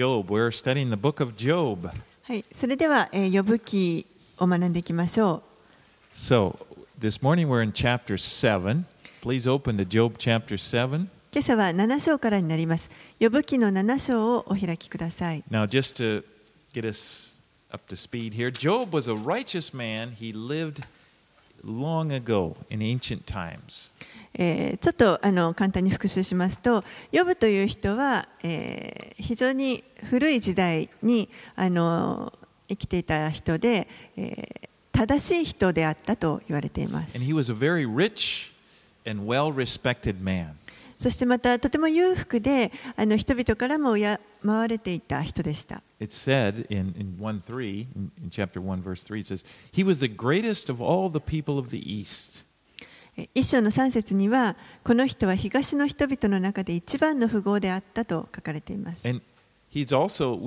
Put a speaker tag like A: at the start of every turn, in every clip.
A: Job. We're studying the book of Job.
B: はい、それでは、えー、呼ぶ記を学んでいきましょ
A: So, this morning we're in chapter 7. Please open to Job chapter 7.
B: う。今朝は7章からになります。呼ぶ記の7章をお開きください。
A: Now, just to get us up to speed here, Job was a righteous man. He lived long ago in ancient times.
B: え、ちょっとあの簡単に復習しますと、ヨブという人は、え、非常に古い時代にあの生きていた人で、え、正しい人であったと言われています。そしてまたとても裕福であの人々からも敬われていた人でした。
A: It said in, in, 3, in chapter 1, verse 3, it says, He was the greatest of all the people of the East.
B: え一章の3節には、この人は東の人々の中で一番の富豪であったと書かれています。
A: Also.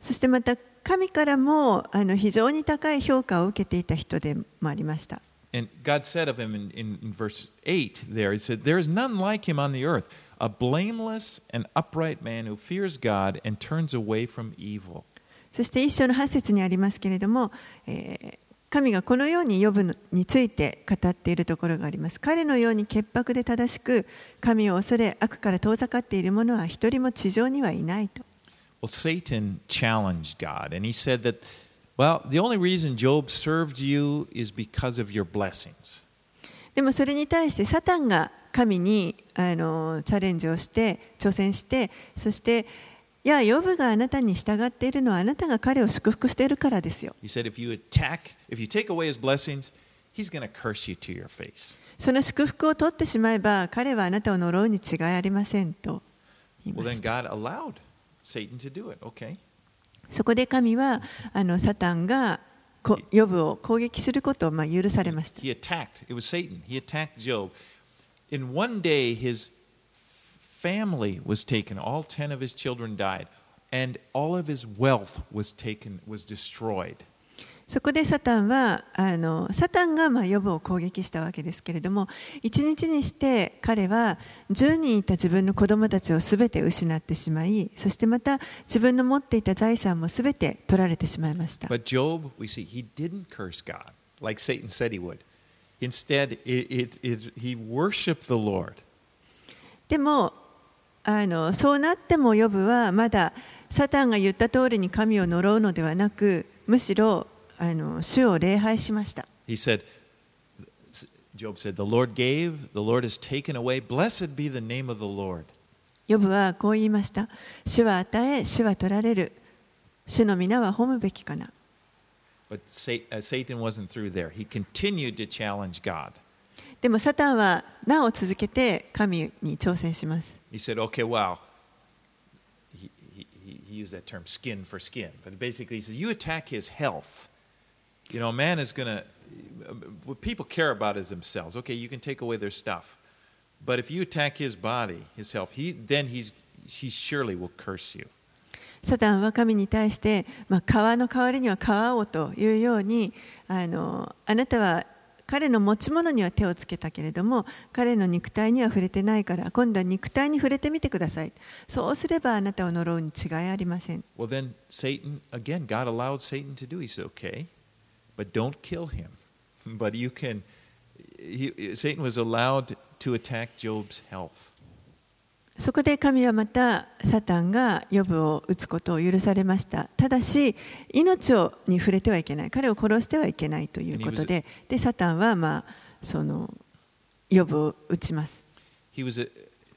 B: そしてまた神からもあの非常に高い評価を受けていた人でもありました。
A: And God said of him in, in, in verse 8 there, He said, There is none like him on the earth, a blameless and upright man who fears God and turns away from evil.
B: そして一章の8節にありますけれども、えー神がこのように呼ぶについて語っているところがあります。彼のように潔白で正しく神を恐れ悪から遠ざかっている者は一人も地上にはいないと。
A: Well, Satan challenged God, and he said that, well, the only reason Job served you is because of your blessings.
B: でもそれに対してサタンが神にあのチャレンジをして挑戦してそしていや、ヨブがあなたに従っているのはあなたが彼を祝福しているからですよ。その祝福を取ってしまえば彼はあなたを呪うに違いありませんと。そこで神はあのサタンがこヨブを攻撃することをまあ許されました。
A: family was taken. All ten of his children died. And all of his wealth was taken, was destroyed.
B: そこでサタンはあのサタンがまあ予防を攻撃したわけですけれども一日にして彼は10人いた自分の子供たちをすべて失ってしまいそしてまた自分の持っていた財産もすべて取られてしまいましたでもあのそうなってもヨブはまだサタンが言った通りに神を呪うのではなくむしろあの主を礼拝しました
A: He said, Job said, The Lord gave, the Lord has taken away. Blessed be the name of the Lord.
B: ヨブはこう言いました主は与え主は取られる主の皆は褒むべきかな
A: But Sa- uh, Satan wasn't through there. He continued to challenge God.
B: でもサタンはなお続けて神に挑戦します。サタンは神に対して、まあ、川の代わりには川をというようにあ,のあなたは彼の持ち物には手をつけたけれども彼の肉体には触れてないから今度は肉体に触れてみてくださいそうすればあなたを呪うに違いありません
A: Well, then Satan, again, God allowed Satan to do. He said, okay, but don't kill him. But you can, he, Satan was allowed to attack Job's health.
B: そこで神はまたサタンがヨブを撃つことを許されましたただし命をに触れてはいけない彼を殺してはいけないということででサタンはまあそのヨブを撃ちます
A: He was uh,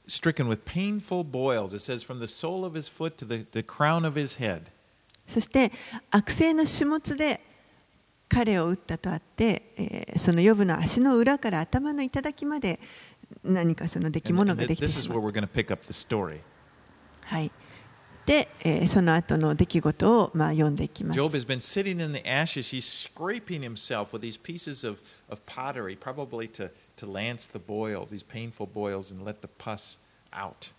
A: stricken with painful boils. It says, from the sole of his foot to the, the crown of his head.
B: そして悪性の種物で彼を撃ったとあって、えーそのヨブの足の裏から頭の頂まで何かその出来物ができてしまう。はい、で、えーその後の出来事をまあ読んでいきます。
A: Job has been sitting in the ashes. He's scraping himself with these pieces of, of pottery, probably to, to lance the boils, these painful boils, and let the pus out.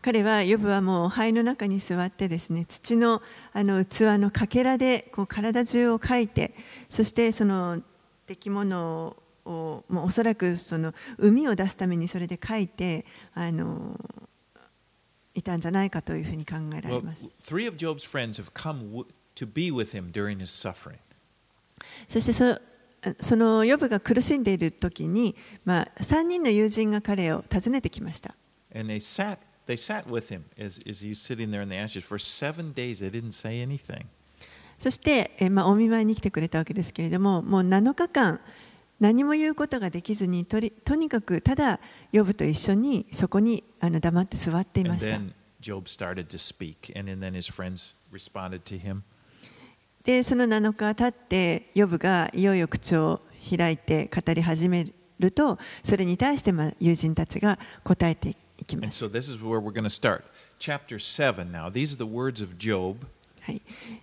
B: 彼はヨブはもう灰の中に座ってですね土のあの器のかけらでこう体中をかいてそしてその出来物をおそらくその海を出すためにそれで書いてあのいたんじゃないかというふうに考えられます。そしてそ,そのヨブが苦しんでいるときに、まあ、3人の友人が彼を訪ねてきました。そして、まあ、お見舞いに来てくれたわけですけれども、もう7日間、何も言うことができずにと,にかくただ、ヨブと一緒にそこにの黙って座っていました。で、その7日経って、ヨブがいよいよ口を開いて語り始めると、それに対して友人たちが答えていきます。はい、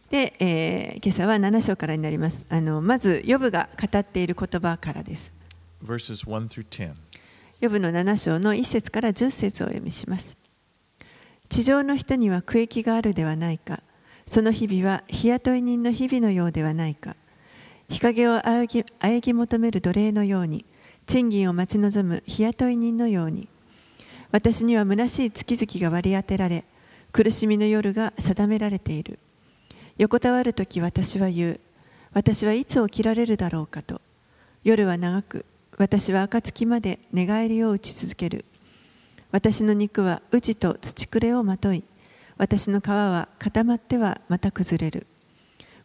B: で、えー今朝は7章からになります。あのまず、ヨブが語っている言葉からです。
A: verses 1 through 10.
B: ヨブの7章の1節から10節をお読みします。地上の人には区域があるではないか。その日々は日雇い人の日々のようではないか。日陰をあえぎあえぎ求める奴隷のように、賃金を待ち望む日雇い人のように。私には虚しい月々が割り当てられ、苦しみの夜が定められている。横たわるとき私は言う。私はいつ起きられるだろうかと。夜は長く、私は暁まで寝返りを打ち続ける。私の肉は宇治と土くれをまとい、私の皮は固まってはまた崩れる。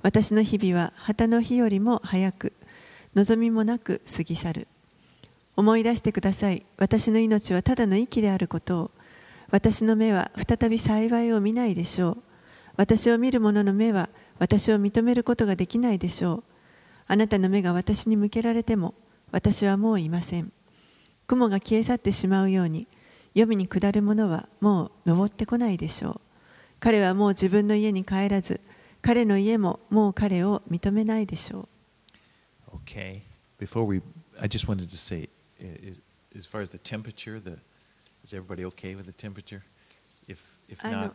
B: 私の日々は旗の日よりも早く、望みもなく過ぎ去る。思い出してください。私の命はただの息であることを。私の目は再び幸いを見ないでしょう。私を見る者の目は私を認めることができないでしょう。あなたの目が私に向けられても私はもういません。雲が消え去ってしまうように、黄泉に下る者はもう登ってこないでしょう。彼はもう自分の家に帰らず、彼の家ももう彼を認めないでしょう。
A: Okay. Before we, I just wanted to say, as far as the temperature, the, is everybody okay with the temperature? If, if not,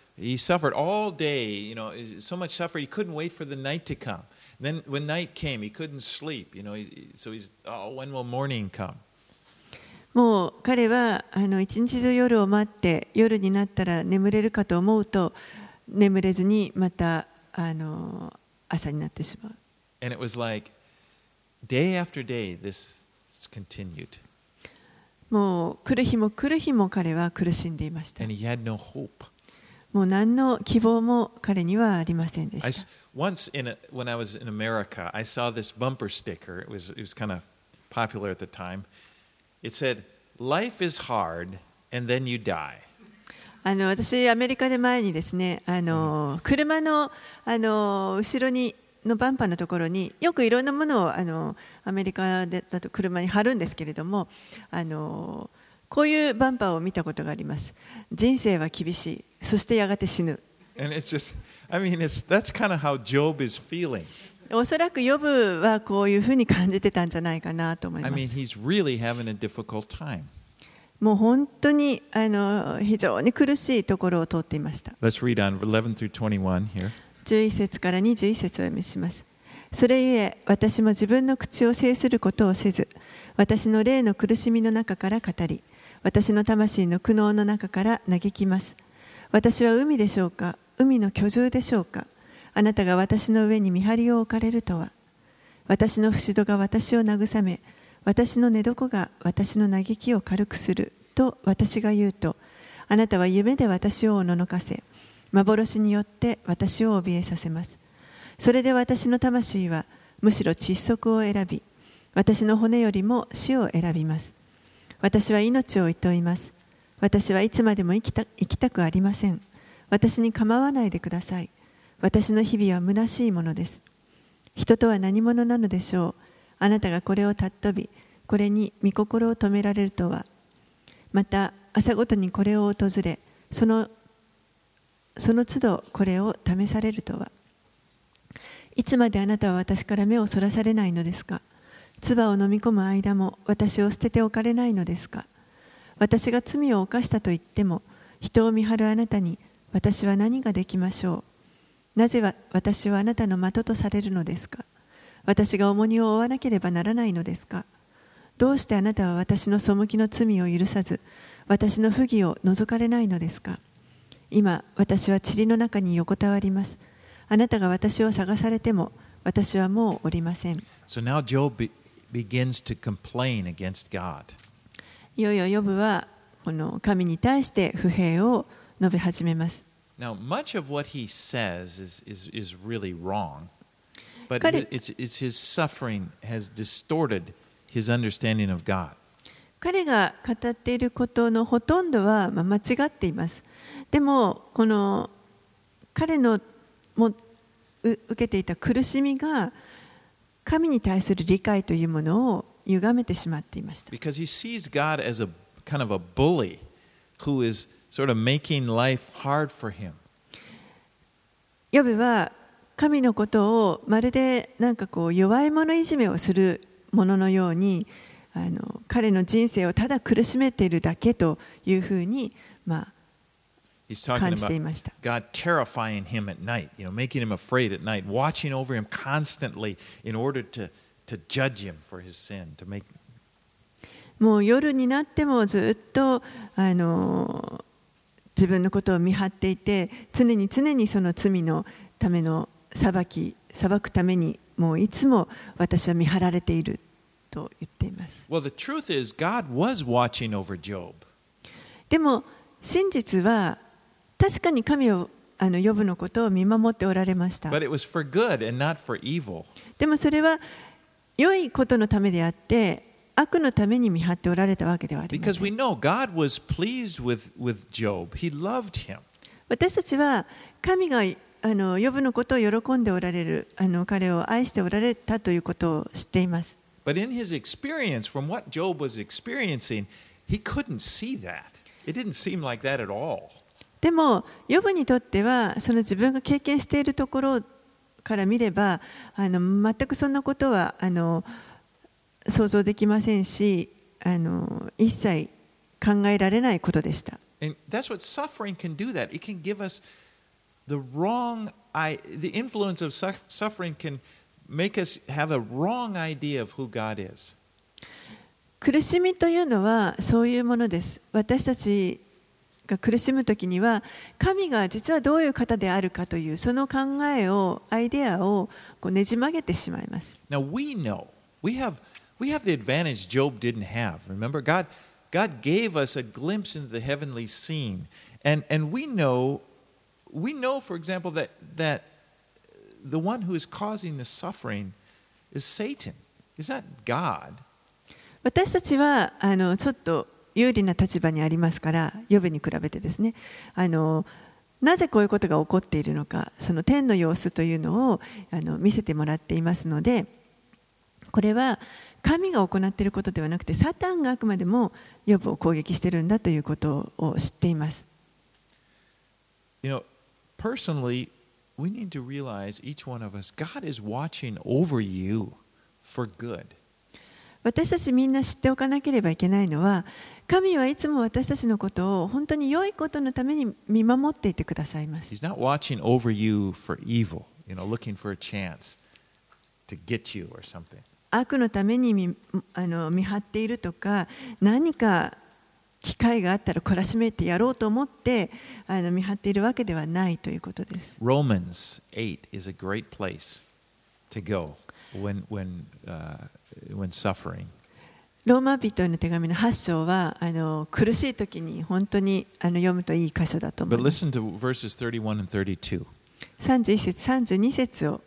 A: he suffered all day, you know, so much suffering, he couldn't wait for the night to come. Then when night came, he couldn't sleep, you know, he, so he's, oh, when will morning come?
B: もう彼はあの一日中夜を待って夜になったら眠れるかと思うと眠れずにまたあの朝になってしまう。
A: And it was like day after day, this continued.
B: もう来る日も来る日も彼は苦しんでいました。
A: And he had no hope.
B: もう何の希望も彼にはありませんでした。
A: once in a, when I was in America, I saw this bumper sticker. It was, it was kind of popular at the time. It said, Life is hard, and then you die.
B: あの私、アメリカで前にですね、あの車のあの後ろにのバンパーのところによくいろんなものをあのアメリカでだと車に貼るんですけれどもあのこういうバンパーを見たことがあります人生は厳しいそしてやがて死ぬ
A: And it's just, I mean, it's, that's kind of how Job is feeling.
B: おそらくヨブはこういうふうに感じてたんじゃないかなと思い
A: I
B: ま
A: mean,
B: す
A: he's really having a difficult time.
B: もう本当にあの非常に苦しいところを通っていました
A: Let's read on 11 through 21 here.
B: 11節から21節を読みします。それゆえ私も自分の口を制することをせず、私の霊の苦しみの中から語り、私の魂の苦悩の中から嘆きます。私は海でしょうか？海の居住でしょうか？あなたが私の上に見張りを置かれるとは。私の節度が私を慰め、私の寝床が私の嘆きを軽くすると私が言うと、あなたは夢で私をおののかせ、幻によって私を怯えさせます。それで私の魂はむしろ窒息を選び、私の骨よりも死を選びます。私は命を厭います。私はいつまでも生きた生きたくありません。私に構わないでください。私の日々は虚しいものです。人とは何者なのでしょう。あなたがこれを尊び、これに御心を止められるとは。また、朝ごとにこれを訪れ、そのその都度これを試されるとはいつまであなたは私から目をそらされないのですか唾を飲み込む間も私を捨てておかれないのですか私が罪を犯したと言っても人を見張るあなたに私は何ができましょう？なぜ私はあなたの的とされるのですか？私が重荷を負わなければならないのですか？どうしてあなたは私の背きの罪を許さず私の不義を除かれないのですか？今私は塵の中に横たわります。あなたが私を探されても私はもうおりません。
A: So now Job begins to complain against God.
B: いよいよヨブはこの神に対して不平を述べ始めます
A: Now, much of what he says is, is, is really wrong, but
B: But
A: it,
B: it-
A: it's, it's his suffering has distorted his understanding of God.
B: 彼が語っていることのほとんどはまあ間違っていますでもこの彼のもう受けていた苦しみが神に対する理解というものを歪めてしまっていました
A: Because he sees God as a kind of a bully who is sort of making life hard for him.
B: ヨブは神のことをまるでなんかこう弱い者いじめをするもののようにあの彼の人生をただ苦しめているだけというふうに、まあ、感じていました。
A: God terrifying him at night, you know, making him afraid at night, watching over him constantly in order to, to judge him for his sin, to make
B: もう夜になってもずっとあの自分のことを見張っていて常に常にその罪のための裁き裁くためにもういつも私は見張られていると言っています
A: Well, the truth is, God was watching over Job.
B: でも真実は確かに神をあの呼ぶのことを見守っておられました
A: But it was for good and not for evil.
B: でもそれは良いことのためであって悪のために見張っておられたわけでは私たちは神があの呼ぶのことを喜んでおられるあの彼を愛しておられたということを知っています。でも、ヨぶにとっては、その自分が経験しているところから見ればあの全くそんなことはあの想像できませんしあの一切考えられないことでした。苦しみというのはそういうものです。私たちが苦しむ時には神が実はどういう方であるかというその考えをアイデアをこうねじ曲げてしまいます
A: Now we know we have we have the advantage Job didn't have. Remember, God God gave us a glimpse into the heavenly scene, and and we know we know, for example, that that the one who is causing the suffering is Satan. Is not God.
B: 私たちはあのちょっと有利な立場にありますから呼ぶに比べてですねあのなぜこういうことが起こっているのかその天の様子というのをあの見せてもらっていますのでこれは神が行っていることではなくてサタンがあくまでも呼ぶを攻撃しているんだということを知っています
A: You know, personally, we need to realize each one of us, God is watching over you for good.
B: 私たちみんな知っておかなければいけないのは神はいつも私たちのことを本当に良いことのために見守っていてくださいます
A: He's not watching over you for evil, you know, looking for a chance to get you or something.
B: 悪のために見あの見張っているとか何か機会があったら懲らしめてやろうと思ってあの見張っているわけではないということです。
A: Romans 8 is a great place to go when, when, uh, when suffering.
B: ローマ人への手紙の8章はあの苦しい時に本当にあの読むといい箇所だと思います。
A: listen to verses 31 and 32.
B: 31節、32節を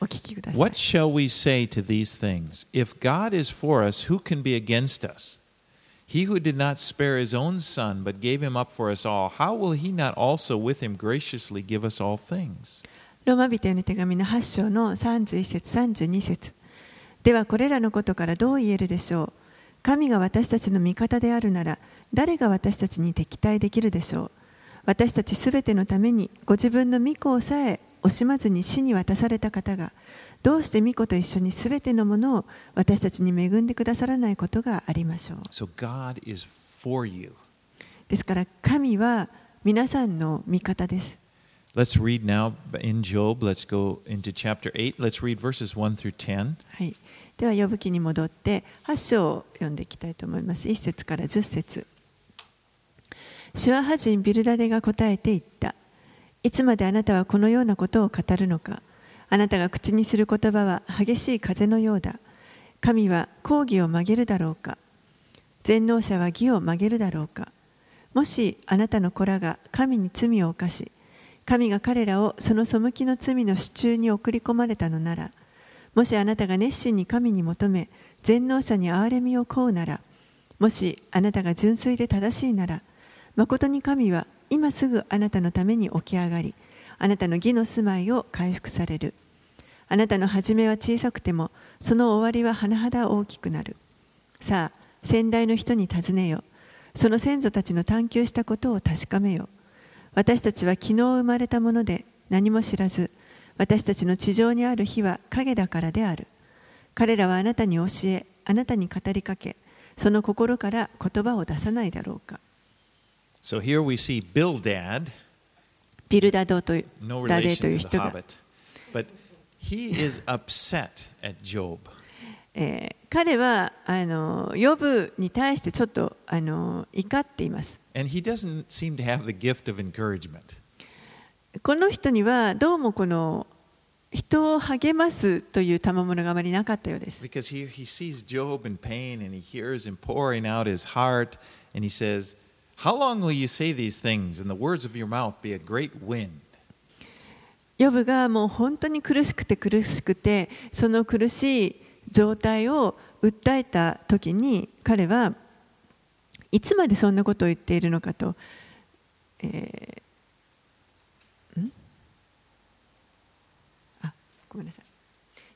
B: お聞きください
A: What。shall we say to these things? If God is for us, who can be against us? He who did not spare his own son, but gave him up for us all, how will he not also with him graciously give us all things?
B: ローマ人への手紙の8章の31節32節ではこれらのことからどう言えるでしょう？神が私たちの味方であるなら誰が私たちに敵対できるでしょう？私たちすべてのためにご自分の御子をさえ惜しまずに死に渡された方がどうして御子と一緒にすべてのものを私たちに恵んでくださらないことがありましょう
A: So God is for you.
B: ですから神は皆さんの味方です
A: Let's read now in Job. Let's go into chapter 8. Let's read verses 1 through 10.
B: はい、では、呼ぶ記に戻って8章を読んでいきたいと思います。1節から10節シュアハ人ビルダデが答えて言った。いつまであなたはこのようなことを語るのか。あなたが口にする言葉は激しい風のようだ。神は抗議を曲げるだろうか。全能者は義を曲げるだろうか。もしあなたの子らが神に罪を犯し、神が彼らをその背きの罪の支柱に送り込まれたのなら、もしあなたが熱心に神に求め、全能者に憐れみを請うなら、もしあなたが純粋で正しいなら、誠に神は今すぐあなたのために起き上がり、あなたの義の住まいを回復される。あなたの始めは小さくても、その終わりは甚だ大きくなる。さあ、先代の人に尋ねよ。その先祖たちの探求したことを確かめよ。私たちは昨日生まれたもので何も知らず、私たちの地上にある日は影だからである。彼らはあなたに教え、あなたに語りかけ、その心から言葉を出さないだろうか。
A: So here we see Bildad,
B: ビルダドという,ダデという人が。
A: But he
B: Yob、彼はあのヨブに対してちょっとあの怒っています。この人にはどうもこの人を励ますという賜物があまりなかったようです。ヨブがもう本当に苦しくて苦しくて、その苦しい状態を訴えた時に彼はいつまでそんなことを言っているのかと。えーごめんなさ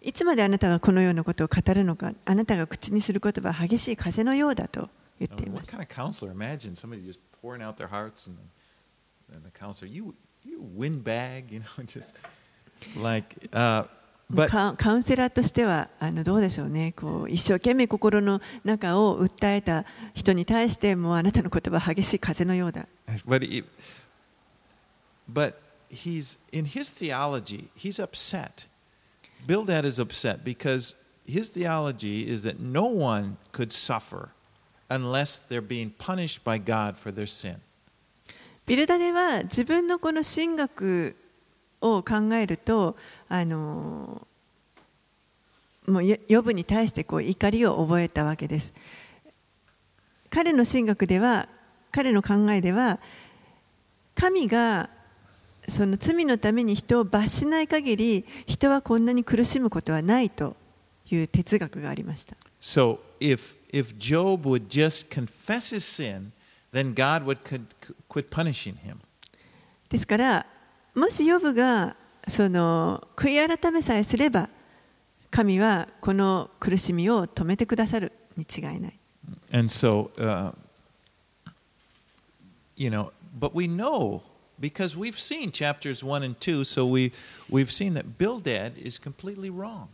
B: いいつまであなたはこのようなことを語るのかあなたが口にする言葉は激しい風のようだと言っていま
A: what
B: す
A: kind of counselor? Imagine somebody just pouring out their hearts and, and the counselor, you, you windbag, you know, just like, uh,
B: カウンセラーとしてはあのどうでしょうねこう一生懸命心の中を訴えた人に対してもうあなたの言葉は激しい風のようだ
A: but he, but he's in his theology he's upset bildad is upset because his theology is that no one could suffer unless they're being punished by god for their sin
B: ビルダデは自分のこの神学を考えるとあのもうよヨブに対してこう怒りを覚えたわけです彼の神学では彼の考えでは神がその罪のために人を罰しない限り人はこんなに苦しむことはないという哲学がありました
A: so if if job would just confess his sin then god would quit punishing him
B: ですからもしヨブがその悔い改めさえすれば神はこの苦しみを止めてくださるに違いない
A: And so, uh, you know, but we know because we've seen chapters one and two, so we we've seen that Bildad is completely wrong.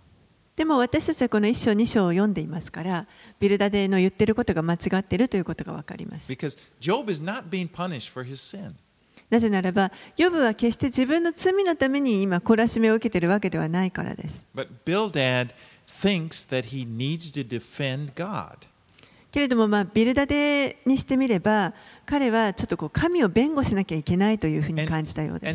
B: でも私たちはこの1章2章を読んでいますからビルダデの言ってることが間違っているということが分かります.なぜならばヨブは決して自分の罪のために今懲らしめを受けているわけではないからです.けれどもまあビルダデにしてみれば彼はちょっとこう神を弁護しなきゃいけないというふうに感じたようで。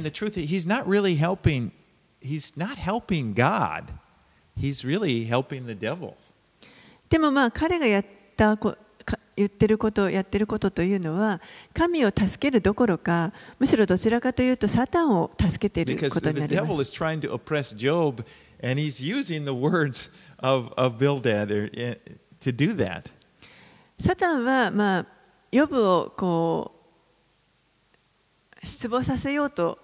B: もまあ彼がやったこ言ってること、やってることというのは神を助けるどころか、むしろどちらかというとサタンを助けてることになります。サタンはまあヨブをこう失望させようと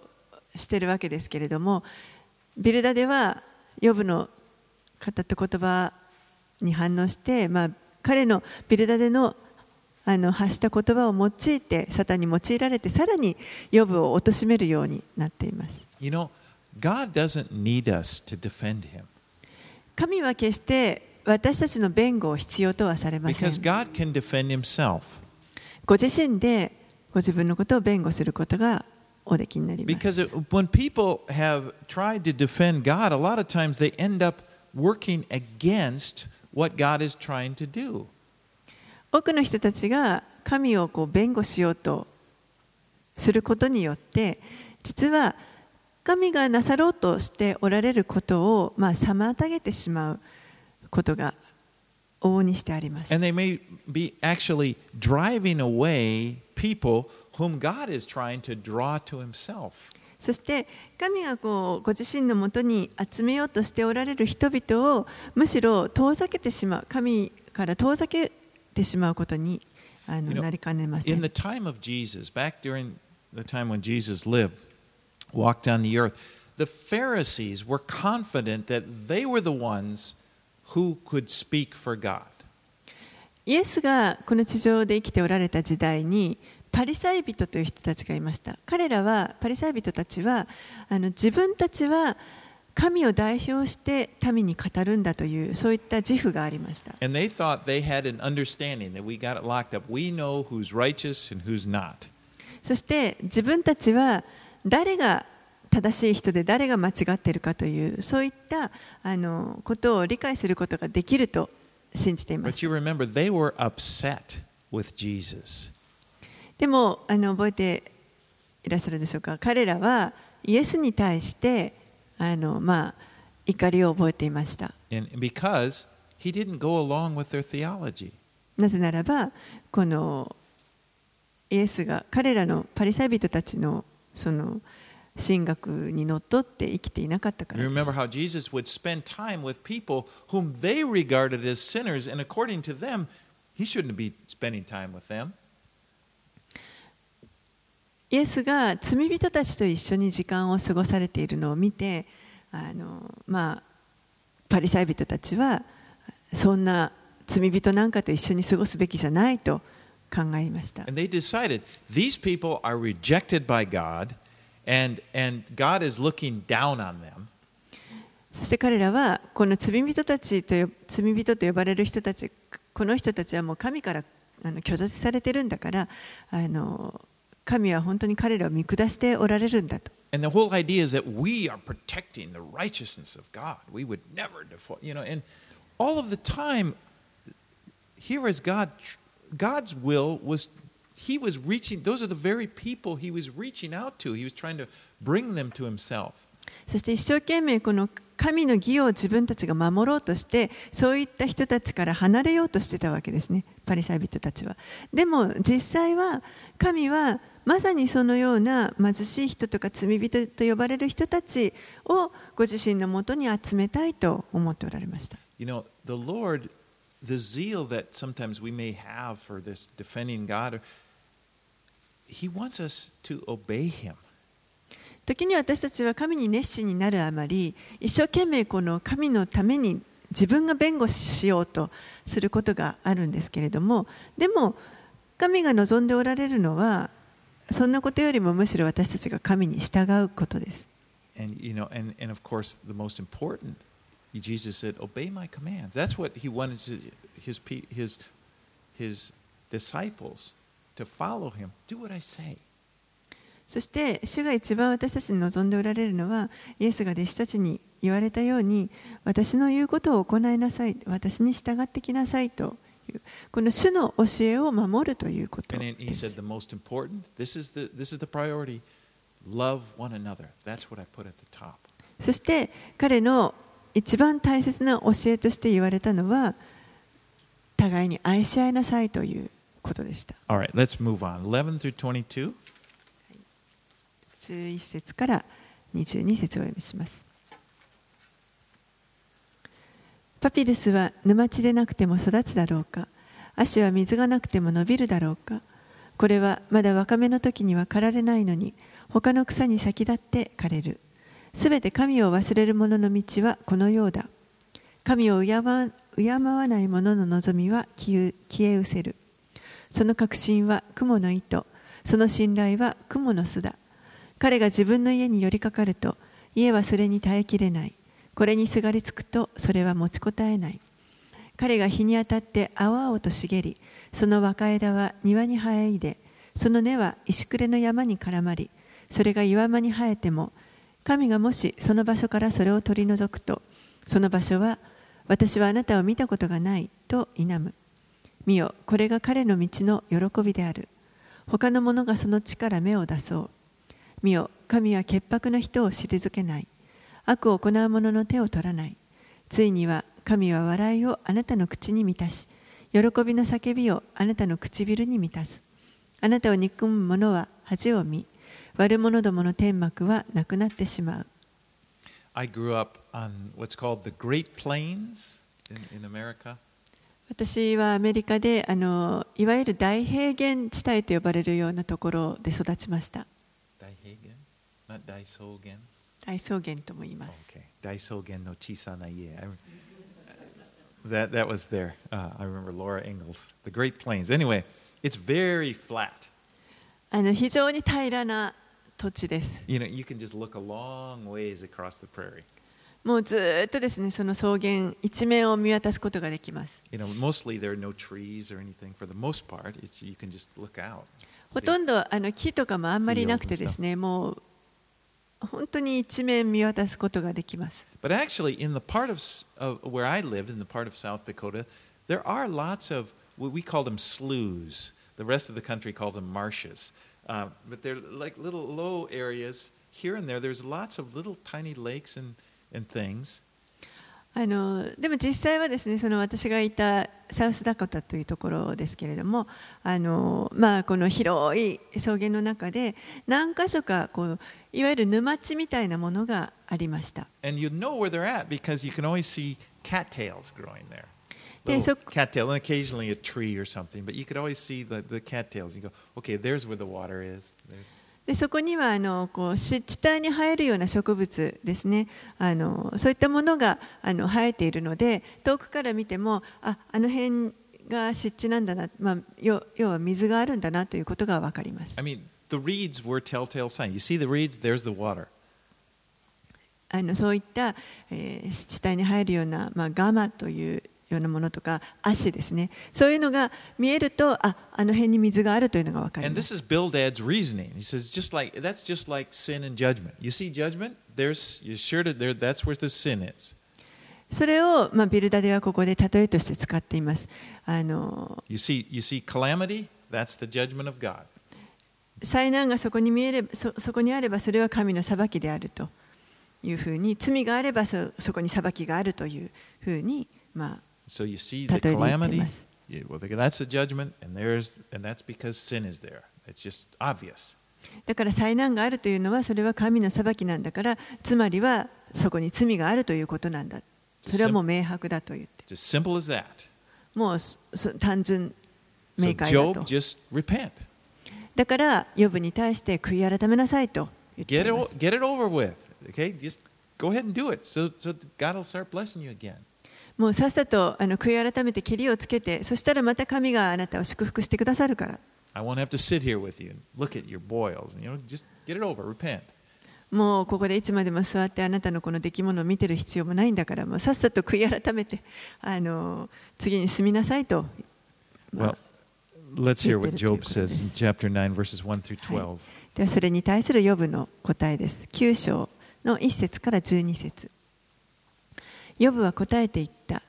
B: してるわけですけれどもビルダではヨブの語った言葉に反応して、まあ、彼のビルダでのあの発した言葉を用いてサタンに用いられてさらにヨブを貶めるようになっています。
A: You know, God doesn't need us to defend him.
B: 神は決して私たちの弁護を必要とはされません。
A: Because God can defend himself.
B: ご自身でご自分のことを弁護することがおできになります。多くの人たちが神をこう弁護しようとすることによって実は神がなさろうとしておられることをまあ妨げてしまうことが往々にしてあります。
A: And they may be actually driving away people whom God is trying to draw to himself.
B: そして神がこうご自身のもとに集めようとしておられる人々をむしろ遠ざけてしまう神から遠ざけてしまうことにあのなりかねませ
A: In
B: ん
A: the。time of Jesus, back during the time when Jesus lived, walked on the earth, the Pharisees were confident that they were the ones who could speak for God.
B: イエスがこの地上で生きておられた時代にパリサイ人という人たちがいました。彼らはパリサイ人たちはあの自分たちは神を代表して民に語るんだというそういった自負がありました。そして自分たちは誰が正しい人で誰が間違っているかというそういったあのことを理解することができると信じています.でもあの覚えていらっしゃるでしょうか？彼らはイエスに対してあの、まあ、怒りを覚えていました.なぜならばこのイエスが彼らのパリサイ人たちのその神学にのっとって生きていなかったから
A: remember how Jesus would spend time with people whom they regarded as sinners, and according to them, he shouldn't be spending time with them.
B: イエスが罪人たちと一緒に時間を過ごされているのを見てあの、まあ、パリサイ人たちはそんな罪人なんかと一緒に過ごすべきじゃないと考えました。
A: And they decided these people are rejected by God, and, and God is looking down on them.
B: そして彼らはこの罪人たちとよ罪人と呼ばれる人たちこの人たちはもう神からあの拒絶されてるんだからあの神は本当に彼らを見下しておられるんだと
A: And the whole idea is that we are protecting the righteousness of God. We would never default, you know, and all of the time, here is God, God's will was, He was reaching, those are the very people He was reaching out to. He was trying to bring them to Himself.
B: そして一生懸命この神の義を自分たちが守ろうとしてそういった人たちから離れようとしてたわけですねパリサイ人たちはでも実際は神はまさにそのような貧しい人とか罪人と呼ばれる人たちをご自身のもとに集めたいと思っておられました
A: You know, the Lord, the zeal that sometimes we may have for this defending God, He wants
B: 時に私たちは神に熱心になるあまり、一生懸命この神のために自分が弁護しようとすることがあるんですけれども、でも神が望んでおられるのは、そんなことよりもむしろ私たちが神に従うことです。
A: His disciples
B: そして、主が一番私たちに望んでおられるのは、イエスが弟子たちに言われたように、私の言うことを行いなさい、私に従ってきなさいという。この主の教えを守るということです。そして彼の一番大切な教えとして言われたのは互いに愛し合いなさいということでした。
A: All right, let's move on. 11 through 22.
B: 11節から22節をお読みします。パピルスは沼地でなくても育つだろうか足は水がなくても伸びるだろうかこれはまだ若めの時には刈られないのに他の草に先立って枯れるすべて神を忘れる者の道はこのようだ神を敬わ敬わない者の望みは消え失せるその確信は雲の糸。その信頼は雲の巣だ。彼が自分の家に寄りかかると家はそれに耐えきれない。これにすがりつくとそれは持ちこたえない。彼が日に当たって青々と茂りその若枝は庭に生えいでその根は石暮れの山に絡まりそれが岩間に生えても神がもしその場所からそれを取り除くとその場所は私はあなたを見たことがないと否む。見よこれが彼の道の喜びである。他の者がその地から目を出そう。見よ神は潔白の人を退けない。悪を行う者の手を取らない。ついには神は笑いをあなたの口に満たし喜びの叫びをあなたの唇に満たす。あなたを憎む者は恥を見悪者どもの天幕はなくなってしまう。
A: I grew up on what's called the Great Plains in, in America.
B: 私はアメリカであのいわゆる大平原地帯と呼ばれるようなところで育ちました。
A: Daihagen? Not Daisogen?
B: 大草原とも言います。
A: Okay. Daisogen no chisana ie. I, that, that was there. Uh, I remember Laura Ingalls. The Great Plains. Anyway, it's very flat.
B: あの非常に平らな土地です。
A: You know, you can just look a long ways across the prairie.
B: もうずーっとですね、その草原一面を見渡すことができます。
A: You know, mostly there are no trees or anything. For the most part, it's you can just look out.
B: ほとんどあの木とかもあんまりなくてですね、もう本当に一面見渡すことができます。
A: But actually, in the part of where I lived, in the part of South Dakota, there are lots of what we call them sloughs. The rest of the country calls them marshes. Uh, but they're like little low areas here and there. There's lots of little tiny lakes and, and things.
B: あのでも実際はですねその私がいたサウスダコタというところですけれどもあの、まあ、この広い草原の中で何箇所かこういわゆる沼地みたいなものがありました。
A: And you know where they're at because you can always see cattails growing there. Little
B: so-
A: cattail, and occasionally a tree or something, but you could always see the, the cattails. You go, okay, there's where the water is. There's,
B: でそこにはあのこう湿地帯に生えるような植物ですねあのそういったものがあの生えているので遠くから見てもああの辺が湿地なんだな、まあ、要要は水があるんだなということが分かります。
A: I mean, the reeds were telltale sign. You see the reeds, there's the water.
B: あのそういった、えー湿地帯に入るような、まあ、ガマというようなものとか足ですねそういうのが見えるとああの辺に水があるというのが分かり
A: And
B: ま
A: this
B: す
A: is Bildad's reasoning. He says, just like that's just like sin and judgment. You see judgment, there's you're sure to there. That's where the sin is.
B: それを、まあ、ビルダではここで例えとして使っていますあの
A: You see, you see calamity. That's the judgment of God.
B: 災難がそこに見えればそそこにあればそれは神の裁きであるというふうに罪があればそそこに裁きがあるというふうに、まあ、
A: So you see the calamity. Yeah, well, that's the judgment, and there's and that's because sin is there. It's just obvious.
B: だから災難があるというのはそれは神の裁きなんだからつまりはそこに罪があるということなんだそれはもう明白だと言って.もう単純明快だと.だからヨブに対して悔い改めなさいと言って
A: Get
B: い
A: it,
B: ます
A: get it over with. Okay, just go ahead and do it. So, so God will start blessing you again.
B: もうさっさとあの悔い改めてけりをつけてそしたらまた神があなたを祝福してくださるから
A: I won't have to sit here with you and look at your boils. You know, just get it over. Repent.
B: もうここでいつまでも座ってあなたのこの出来物を見てる必要もないんだからもうさっさと悔い改めてあの次に進みなさいと、まあ
A: Well, let's hear what
B: Job
A: says in chapter 9, verses 1 through 12.
B: ではそれに対するヨブの答えです9章の1節から12節ヨブは答えて言った。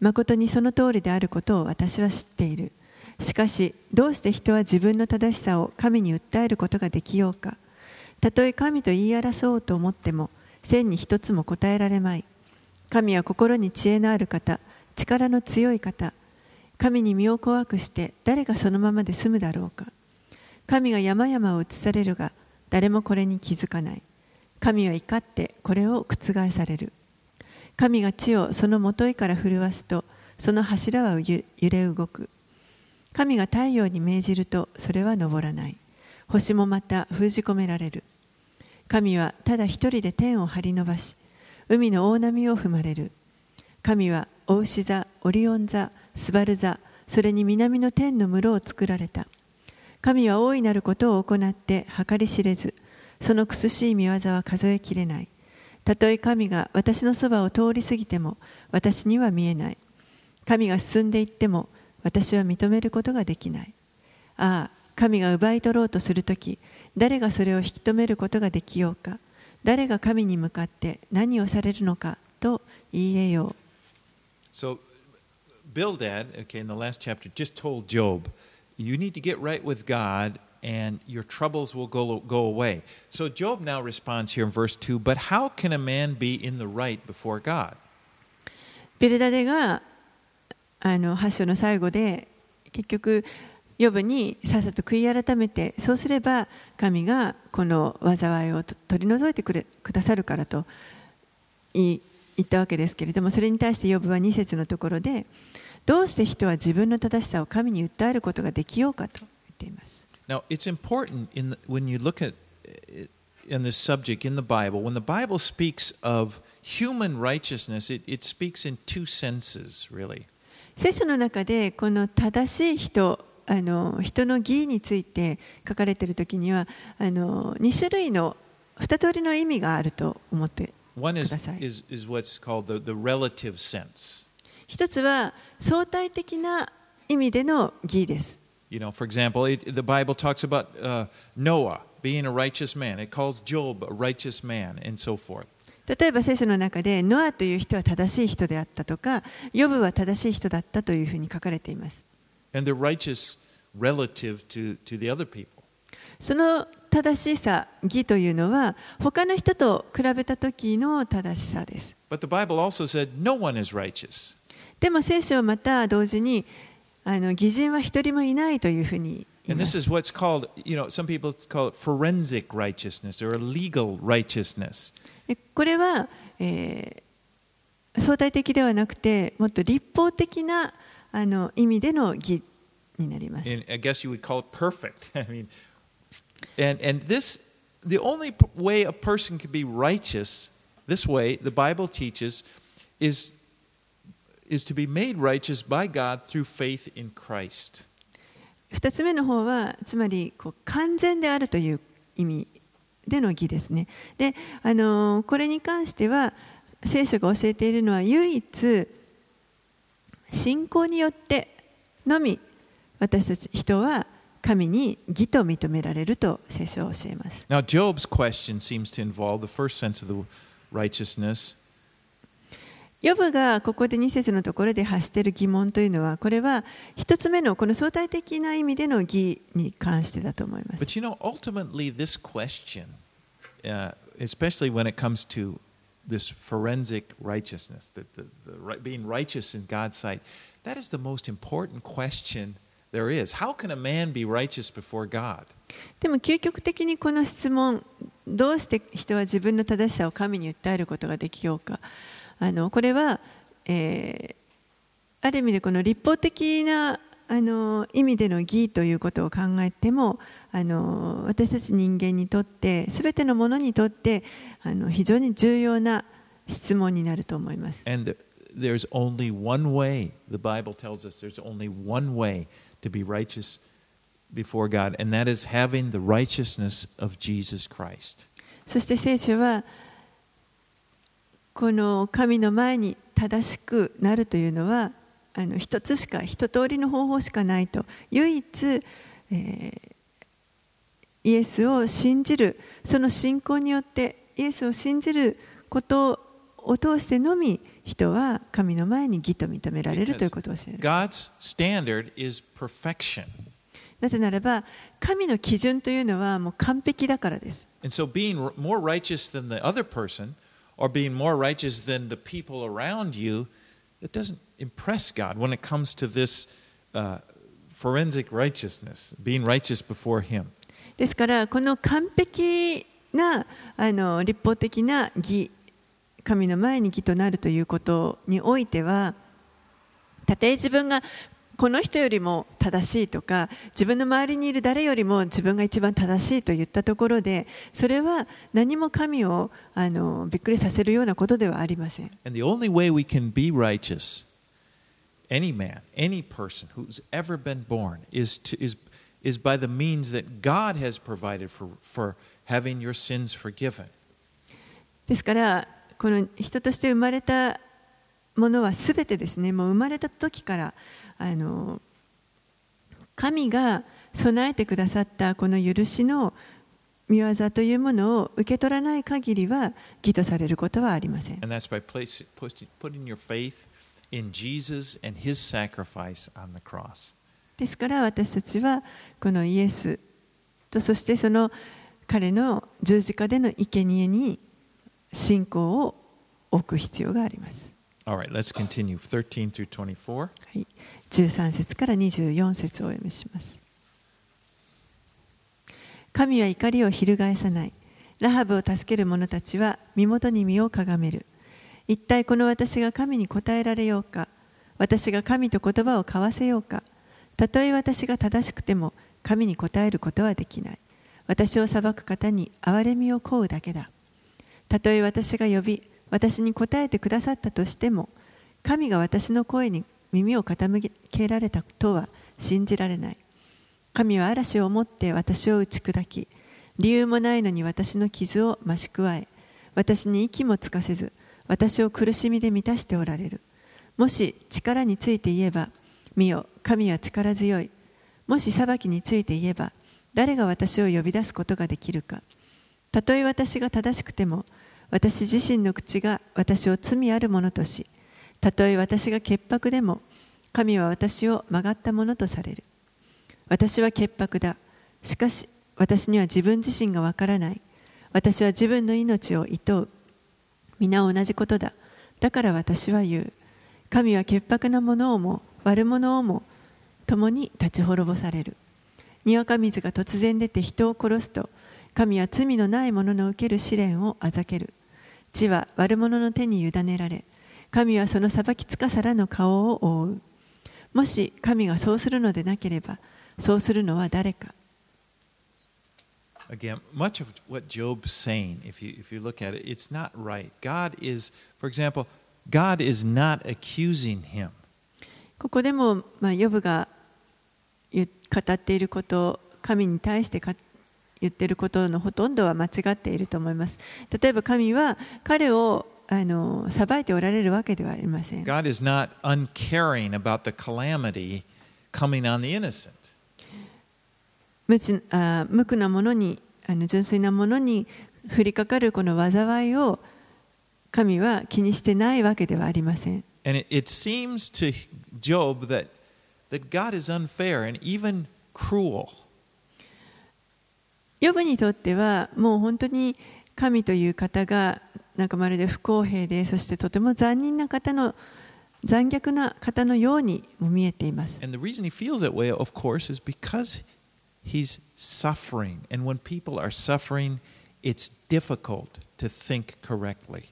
B: 誠にその通りであることを私は知っている。しかしどうして人は自分の正しさを神に訴えることができようか。たとえ神と言い争おうと思っても千に一つも答えられまい。神は心に知恵のある方力の強い方。神に身を怖くして誰がそのままで済むだろうか。神が山々を移されるが誰もこれに気づかない。神は怒ってこれを覆される。神が地をそのもといから震わすとその柱は揺れ動く神が太陽に命じるとそれは昇らない星もまた封じ込められる神はただ一人で天を張り伸ばし海の大波を踏まれる神はお牛座オリオン座スバル座それに南の天の室を作られた。神は大いなることを行って計り知れず、その苦しい見業は数えきれない。たとえ神が私のそばを通り過ぎても私には見えない。神が進んでいっても私は認めることができない。ああ、神が奪い取ろうとするとき、誰がそれを引き止めることができようか。誰が神に向かって何をされるのかと言い得よう。
A: So, Bildad, okay, in the last chapter, just told Job, you need to get right with God and your troubles will go, go away. So, Job now responds here in verse 2 But how can a man be in the right before God?
B: ベルダデがあの8章の最後で結局ヨブにさっさと悔い改めてそうすれば神がこの災いを取り除いてくれくださるからと言ったわけですけれどもそれに対してヨブは2節のところでどうして人は自分の正しさを神に訴えることができようかと言っています。
A: Now, it's important in the, when you look at uh, in this subject in the Bible, when the Bible speaks of human righteousness, it, it speaks in two senses, really.
B: 聖書の中でこの正しい人あの人の義について書かれている時にはあの2種類の2通りの意味があると思って
A: is,
B: ください。
A: is, is called the, the.
B: 一つは相対的な意味での義です。
A: You know, for example, it, the Bible talks about uh, Noah being a righteous man. It calls Job a righteous man, and so forth.
B: 例えば聖書の中でノアという人は正しい人であったとかヨブは正しい人だったというふうに書かれています。
A: And they're righteous relative to, to the other people.
B: その正しさ義というのは他の人と比べた時の正しさです。
A: But the Bible also said no one is righteous.
B: でも聖書はまた同時にあの義人は一人もいないというふうに言い
A: And
B: す。
A: is what's called, you know, some people call it forensic righteousness or a legal righteousness.
B: でこれは、えー相対的ではなくてもっと立法的なあの意味での義になります。
A: And I guess you would call it perfect. I mean, and, and this, the only way a person can be righteous, this way, the Bible teaches, is, is to be made righteous by God through faith in Christ.
B: 2つ目の方はつまりこう完全であるという意味での義ですね。で、あのこれに関しては聖書が教えているのは唯一信仰によってのみ私たち人は神に義と認められると聖書は教えます。
A: Now, Job's question seems to involve the first sense of the righteousness.
B: ヨブがここで2節のところで発している疑問というのはこれは一つ目のこの相対的な意味での義に関してだと思います。
A: But you know, ultimately, this question, uh, especially when it comes to this forensic righteousness, the, the, the, being righteous in God's sight, that is the most important question there is. How can a man be righteous before God?
B: でも究極的にこの質問どうして人は自分の正しさを神に訴えることができようかあのこれは、えーある意味でこの立法的なあの意味での義ということを考えてもあの私たち人間にとって全てのものにとってあの非常に重要な質問になると思います。
A: And there's only one way. The Bible tells us there's only one way to be righteous before God, and that is having the righteousness of Jesus Christ.
B: そして聖書はこの神の前に正しくなるというのはあの一つしか一通りの方法しかないと唯一、えーイエスを信じるその信仰によってイエスを信じることを通してのみ人は神の前に義と認められるということを教える。
A: God's standard is perfection.
B: なぜならば神の基準というのはもう完璧だからです。
A: And so being more righteous than the other person or being more righteous than the people around you, it doesn't impress God when it comes to this uh, forensic righteousness, being righteous before Him.
B: ですからこの完璧なあの立法的な義神の前に義となるということにおいてはたとえ自分がこの人よりも正しいとか自分の周りにいる誰よりも自分が一番正しいと言ったところでそれは何も神をあのびっくりさせるようなことではありません。
A: And the only way we can be righteous any man, any person who's ever been born is, to, is, is by the means that God has provided for, for having your sins forgiven.
B: ですからこの人として生まれたものはすべてですねもう生まれた時からあの神が備えてくださったこの許しの御業というものを受け取らない限りは義とされることはありません。ですから私たちはこのイエスとそしてその彼の十字架での生贄に信仰を置く必要があります。
A: All right, let's continue. 13 through 24.
B: 13節から24節をお読みします。神は怒りを翻さない。ラハブを助ける者たちは身元に身をかがめる。一体この私が神に答えられようか。私が神と言葉を交わせようか。たとえ私が正しくても神に答えることはできない。私を裁く方に憐れみを請うだけだ。たとえ私が呼び、私に答えてくださったとしても、神が私の声に耳を傾けられたとは信じられない。神は嵐をもって私を打ち砕き、理由もないのに私の傷を増し加え、私に息もつかせず、私を苦しみで満たしておられる。もし力について言えば、見よ、神は力強い。もし裁きについて言えば、誰が私を呼び出すことができるか。たとえ私が正しくても、私自身の口が私を罪あるものとし、たとえ私が潔白でも、神は私を曲がったものとされる。私は潔白だ。しかし、私には自分自身がわからない。私は自分の命を厭う。皆同じことだ。だから私は言う。神は潔白なものをも悪者をも共に立ち滅ぼされる。にわか水が突然出て人を殺すと、神は罪のない者の受ける試練をあざける。地は悪者の手に委ねられ、神はその裁きつかさらの顔を覆う。もし神がそうするのでなければ、そうするのは誰か。
A: Again, much of what Job's saying, if you, if you look at it, it's not right. God is, for example, God is not accusing him.
B: ここでも、まあ、ヨブが語っていること、神に対してか言っていることのほとんどは間違っていると思います。例えば神は彼をあの裁いておられるわけではありません。
A: God is not uncaring about the calamity coming on the innocent.
B: 無知あ無垢なものにあの純粋なものに降りかかるこの災いを神は気にしてないわけではありません。
A: And it, it seems to Job that, that God is unfair and even cruel.
B: ヨブにとってはもう本当に神という方がなんかまるで不公平でそしてとても残忍な方の残虐な方のようにも見えています。
A: And the reason he feels that way, of course, is because he's suffering. And when people are suffering, it's difficult to think correctly.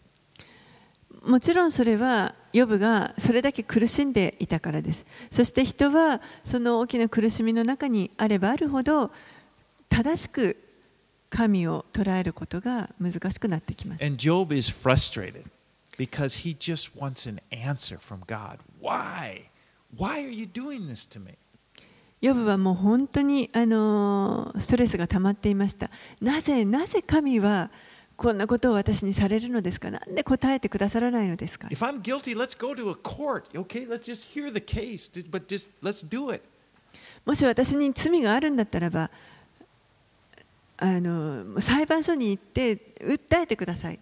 B: もちろんそれはヨブがそれだけ苦しんでいたからです。そして人はその大きな苦しみの中にあればあるほど正しく神を捉えることが難しくなってきます。
A: And Job is frustrated because he just wants an answer from God. Why? Why are you doing this to me?
B: ヨブはもう本当にあのストレスが溜まっていました。なぜ、なぜ神はこんなことを私にされるのですかなんで答えてくださらないのですか
A: If I'm guilty, let's go to a court. Okay, let's just hear the case, but just let's do it.
B: もし私に罪があるんだったらば、あの裁判所に行って訴えてください。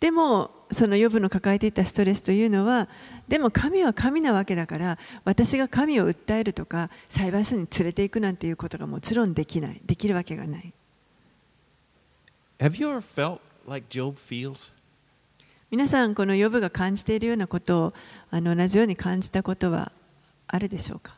B: でも、そのヨブの抱えていたストレスというのは、でも神は神なわけだから、私が神を訴えるとか、裁判所に連れていくなんていうことがもちろんできない、できるわけがない。
A: Have you ever felt like Job feels?
B: ever felt 皆さん、このヨブが感じているようなことをあの同じように感じたことはあるでしょうか？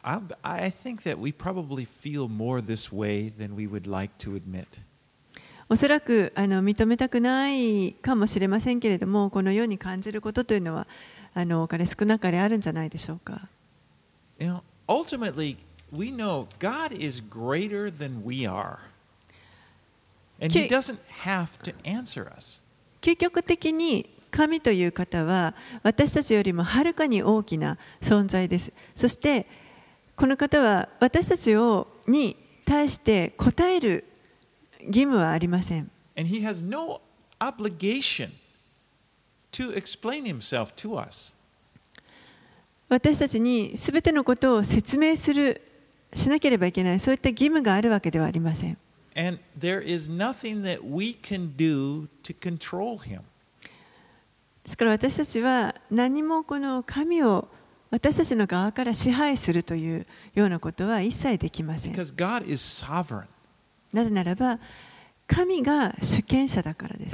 B: おそらくあの認めたくないかもしれませんけれども、このように感じることというのは、あのお金少なかれあるんじゃないでしょうか
A: ？You
B: に神という方は私たちよりもはるかに大きな存在ですそしてこの方は私たちをに対して答える義務はありません
A: And He has no obligation to explain Himself to us.
B: 私たちに全てのことを説明するしなければいけないそういった義務があるわけではありません
A: And there is nothing that we can do to control Him.
B: ですから私たちは何もこの神を私たちの側から支配するというようなことは一切できません。なぜならば神が主権者だからです。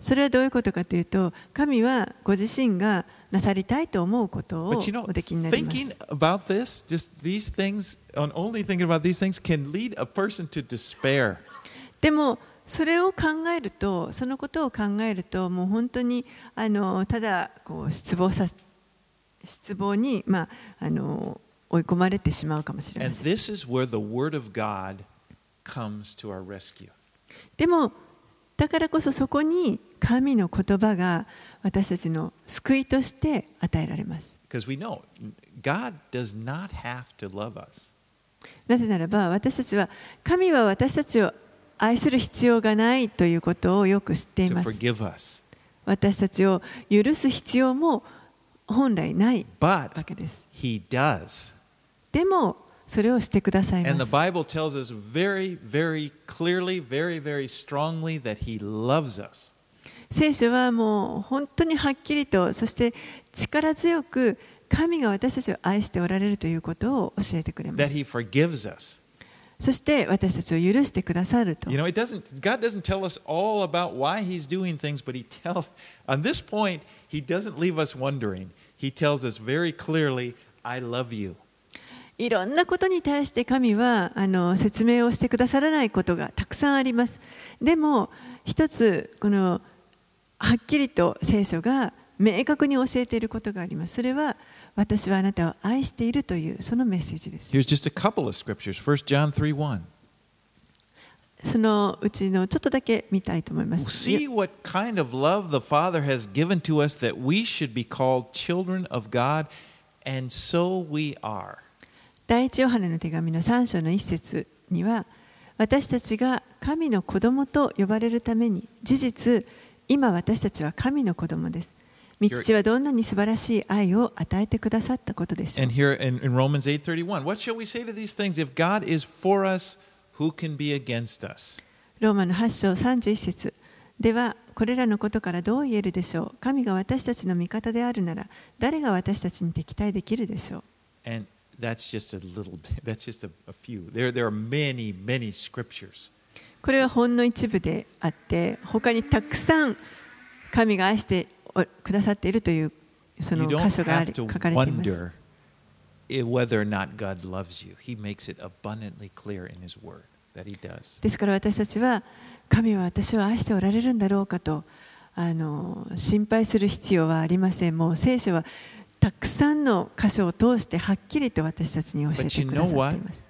B: それはどういうことかというと神はご自身がなさりたいと思うことをできないます。でも、それを考えるとそのことを考えるともう本当にあのただこう失望さ失望に、まあ、あの追い込まれてしまうかもしれません
A: this is where the Word of God comes to our rescue.
B: でもだからこそそこに神の言葉が私たちの救いとして与えられます.なぜならば私たちは神は私たちを愛する必要がないということをよく知っています。私たちを許す必要も本来ないわけです。でも、それをしてくださいます。聖書はもう本当にはっきりと、そして力強く神が私たちを愛しておられるということを教えてくれます。そして私たちを許してくださると
A: You。know, it doesn't, God doesn't tell us all about why He's doing things, but He tells, on this point, He doesn't leave us wondering. He tells us very clearly, I love you.
B: いろんなことに対して神はあの説明をしてくださらないことがたくさんあります。でも一つこのはっきりと聖書が明確に教えていることがあります。それは私はあなたを愛しているというそのメッセージです。
A: Here's just a couple of scriptures. 1 John 3 1.
B: そのうちのちょっとだけ見たいと思います。
A: See what kind of love the Father has given to us that we should be called children of God, and so we are.
B: 第一ヨハネの手紙の3章の一節には私たちが神の子供と呼ばれるために事実今私たちは神の子供です。御父はどんなに素晴らしい愛を与えてくださったことでしょ。ローマの8章31節ではこれらのことからどう言えるでしょう？神が私たちの味方であるなら誰が私たちに敵対できるでしょう？これはほんの一部であって、他にたくさん神が愛してくださっているというその箇所があり書かれています。
A: whether or not God loves you. He makes it abundantly clear in His Word that He does.
B: ですから私たちは神は私を愛しておられるんだろうかとあの心配する必要はありません。もう聖書はたくさんの箇所を通してはっきりと私たちに教えてくださっ?ています。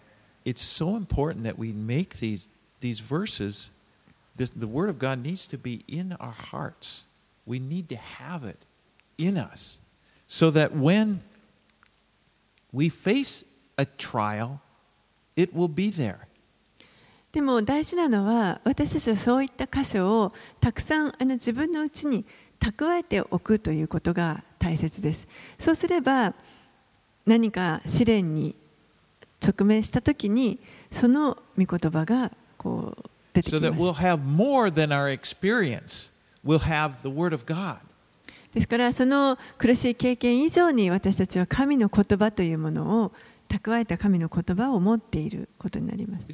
A: It's so important that we make these, these verses, this, the Word of God needs to be in our hearts. We need to have it in us so that when we face a trial, it will be there.
B: でも大事なのは私たちはそういった箇所をたくさんあの自分のうちに蓄えておくということが大切です。そうすれば何か試練に直面したときにその御言葉がこう出てき
A: So
B: ま
A: that we'll
B: す。
A: have more than our experience.
B: ですからその苦しい経験以上に私たちは神の言葉というものを蓄えた神の言葉を持っていることになります。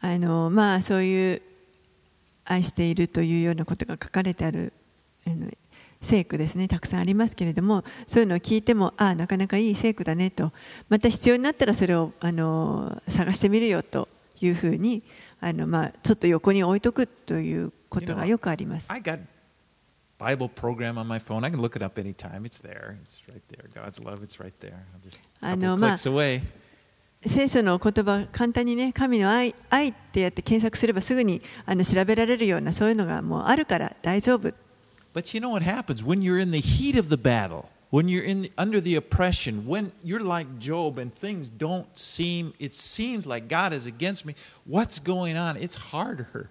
B: あのまあそういう愛しているというようなことが書かれてある聖句ですねたくさんありますけれどもそういうのを聞いてもああなかなかいい聖句だねとまた必要になったらそれをあの探してみるよというふうにあの、まあ、ちょっと横に置いとくということがよくあります。
A: I got Bible program on my phone. I can look it up anytime. It's there. It's right there. God's love, it's right there. I'll just a
B: あ
A: couple
B: の、まあ、
A: clicks away.
B: 聖書の言葉簡単にね神の愛愛ってやって検索すればすぐにあの調べられるようなそういうのがもうあるから大丈夫
A: But you know what happens when you're in the heat of the battle, when you're in under the oppression, when you're like Job and things don't seem, it seems like God is against me. What's going on? It's harder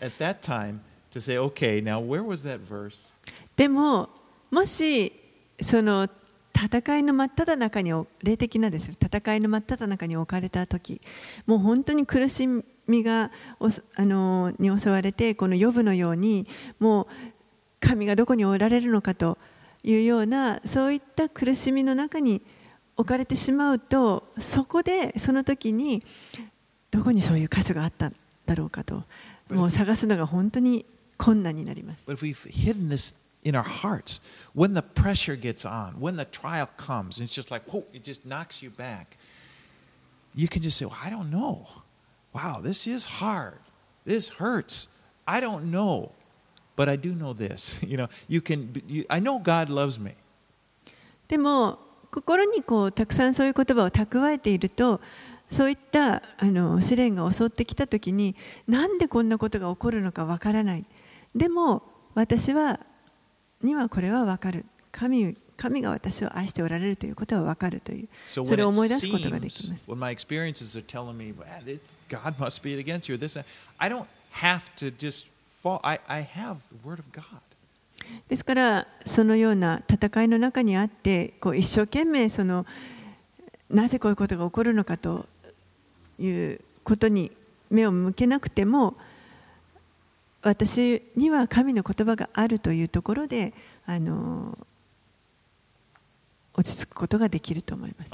A: at that time to say, okay, now where was that verse?
B: でももしその戦いの真っ只中に霊的なですよ戦いの真っ只中に置かれた時もう本当に苦しみがおそあのに襲われてこの予部のようにもう 神がどこにおられるのかというようなそういった苦しみの中に置かれてしまうとそこでその時にどこにそういう箇所があったんだろうかともう探すのが本当に困難になります。
A: In our hearts, when the pressure gets on, when the trial comes, it's just like, whoa, it just knocks you back, you can just say, well, I don't know. Wow, this is hard. This hurts. I don't know. But I do know this. You know, you can, you, I know God loves me.
B: でも心にこうたくさんそういう言葉を蓄えているとそういったあの試練が襲ってきた時になんでこんなことが起こるのかわからないでも私はにはこれはわかる神神が私を愛しておられるということはわかるという
A: So
B: それを思い出すことができます。
A: when
B: ですからそのような戦いの中にあってこう一生懸命そのなぜこういうことが起こるのかということに目を向けなくても私には神の言葉があるというところで。あの落ち着くことができると思います。